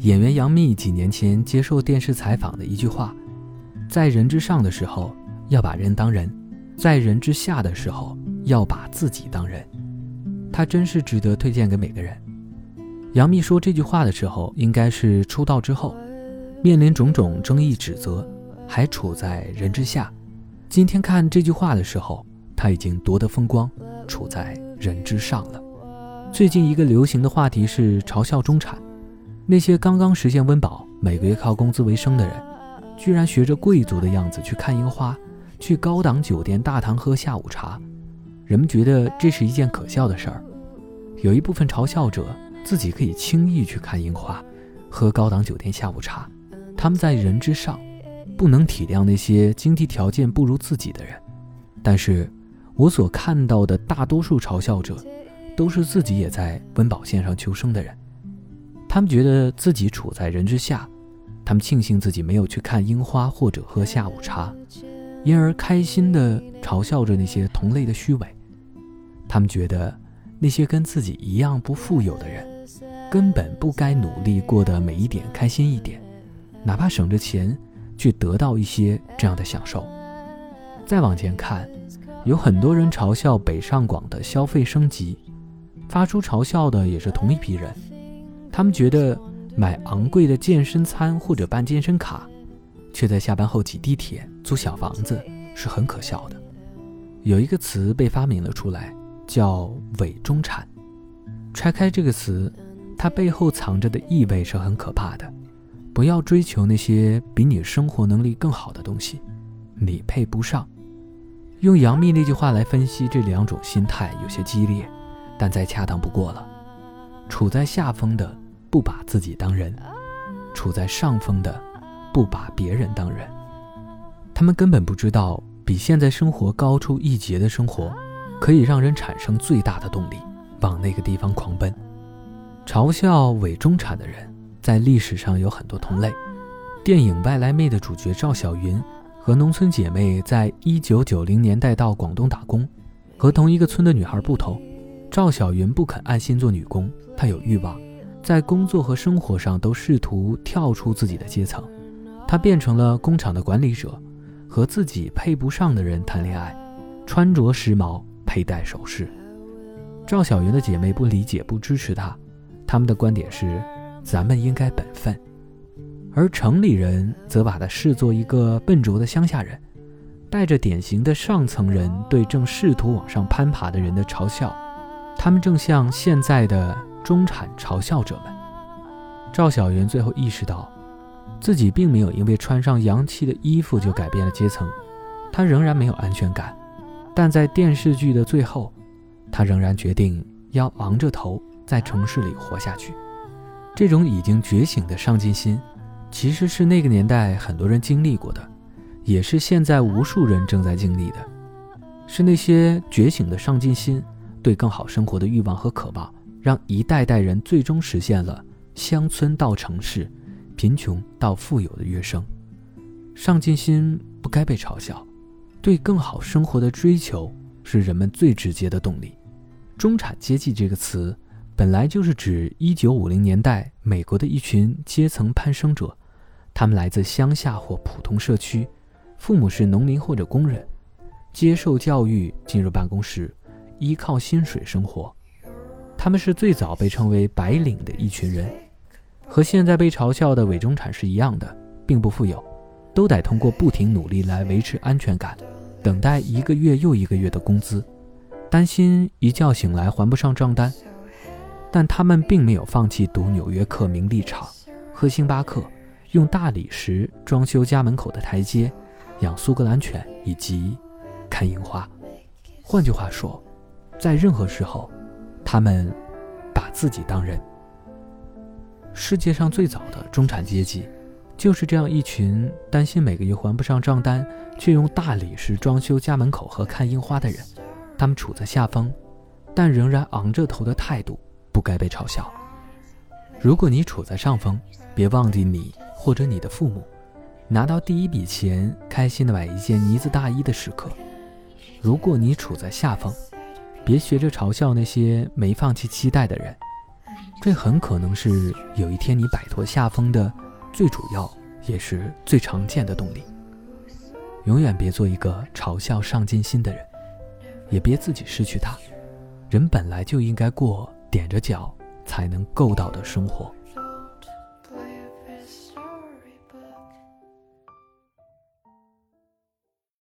演员杨幂几年前接受电视采访的一句话：“在人之上的时候，要把人当人；在人之下的时候，要把自己当人。”她真是值得推荐给每个人。杨幂说这句话的时候，应该是出道之后，面临种种争议指责，还处在人之下。今天看这句话的时候，她已经夺得风光，处在人之上了。最近一个流行的话题是嘲笑中产。那些刚刚实现温饱、每个月靠工资为生的人，居然学着贵族的样子去看樱花，去高档酒店大堂喝下午茶，人们觉得这是一件可笑的事儿。有一部分嘲笑者自己可以轻易去看樱花，喝高档酒店下午茶，他们在人之上，不能体谅那些经济条件不如自己的人。但是，我所看到的大多数嘲笑者，都是自己也在温饱线上求生的人。他们觉得自己处在人之下，他们庆幸自己没有去看樱花或者喝下午茶，因而开心地嘲笑着那些同类的虚伪。他们觉得那些跟自己一样不富有的人，根本不该努力过得每一点开心一点，哪怕省着钱去得到一些这样的享受。再往前看，有很多人嘲笑北上广的消费升级，发出嘲笑的也是同一批人。他们觉得买昂贵的健身餐或者办健身卡，却在下班后挤地铁、租小房子是很可笑的。有一个词被发明了出来，叫“伪中产”。拆开这个词，它背后藏着的意味是很可怕的。不要追求那些比你生活能力更好的东西，你配不上。用杨幂那句话来分析这两种心态，有些激烈，但再恰当不过了。处在下风的。不把自己当人，处在上风的，不把别人当人。他们根本不知道，比现在生活高出一截的生活，可以让人产生最大的动力，往那个地方狂奔。嘲笑伪中产的人，在历史上有很多同类。电影《外来妹》的主角赵小云和农村姐妹在一九九零年代到广东打工，和同一个村的女孩不同，赵小云不肯安心做女工，她有欲望。在工作和生活上都试图跳出自己的阶层，她变成了工厂的管理者，和自己配不上的人谈恋爱，穿着时髦，佩戴首饰。赵小云的姐妹不理解、不支持她，他们的观点是：咱们应该本分。而城里人则把她视作一个笨拙的乡下人，带着典型的上层人对正试图往上攀爬的人的嘲笑。他们正像现在的。中产嘲笑者们，赵小云最后意识到，自己并没有因为穿上洋气的衣服就改变了阶层，她仍然没有安全感，但在电视剧的最后，她仍然决定要昂着头在城市里活下去。这种已经觉醒的上进心，其实是那个年代很多人经历过的，也是现在无数人正在经历的，是那些觉醒的上进心对更好生活的欲望和渴望。让一代代人最终实现了乡村到城市、贫穷到富有的跃升。上进心不该被嘲笑，对更好生活的追求是人们最直接的动力。中产阶级这个词本来就是指1950年代美国的一群阶层攀升者，他们来自乡下或普通社区，父母是农民或者工人，接受教育，进入办公室，依靠薪水生活。他们是最早被称为白领的一群人，和现在被嘲笑的伪中产是一样的，并不富有，都得通过不停努力来维持安全感，等待一个月又一个月的工资，担心一觉醒来还不上账单。但他们并没有放弃读纽约客名利场，喝星巴克，用大理石装修家门口的台阶，养苏格兰犬以及看樱花。换句话说，在任何时候。他们把自己当人。世界上最早的中产阶级，就是这样一群担心每个月还不上账单，却用大理石装修家门口和看樱花的人。他们处在下风，但仍然昂着头的态度不该被嘲笑。如果你处在上风，别忘记你或者你的父母拿到第一笔钱，开心的买一件呢子大衣的时刻。如果你处在下风，别学着嘲笑那些没放弃期待的人，这很可能是有一天你摆脱下风的最主要也是最常见的动力。永远别做一个嘲笑上进心的人，也别自己失去它。人本来就应该过踮着脚才能够到的生活。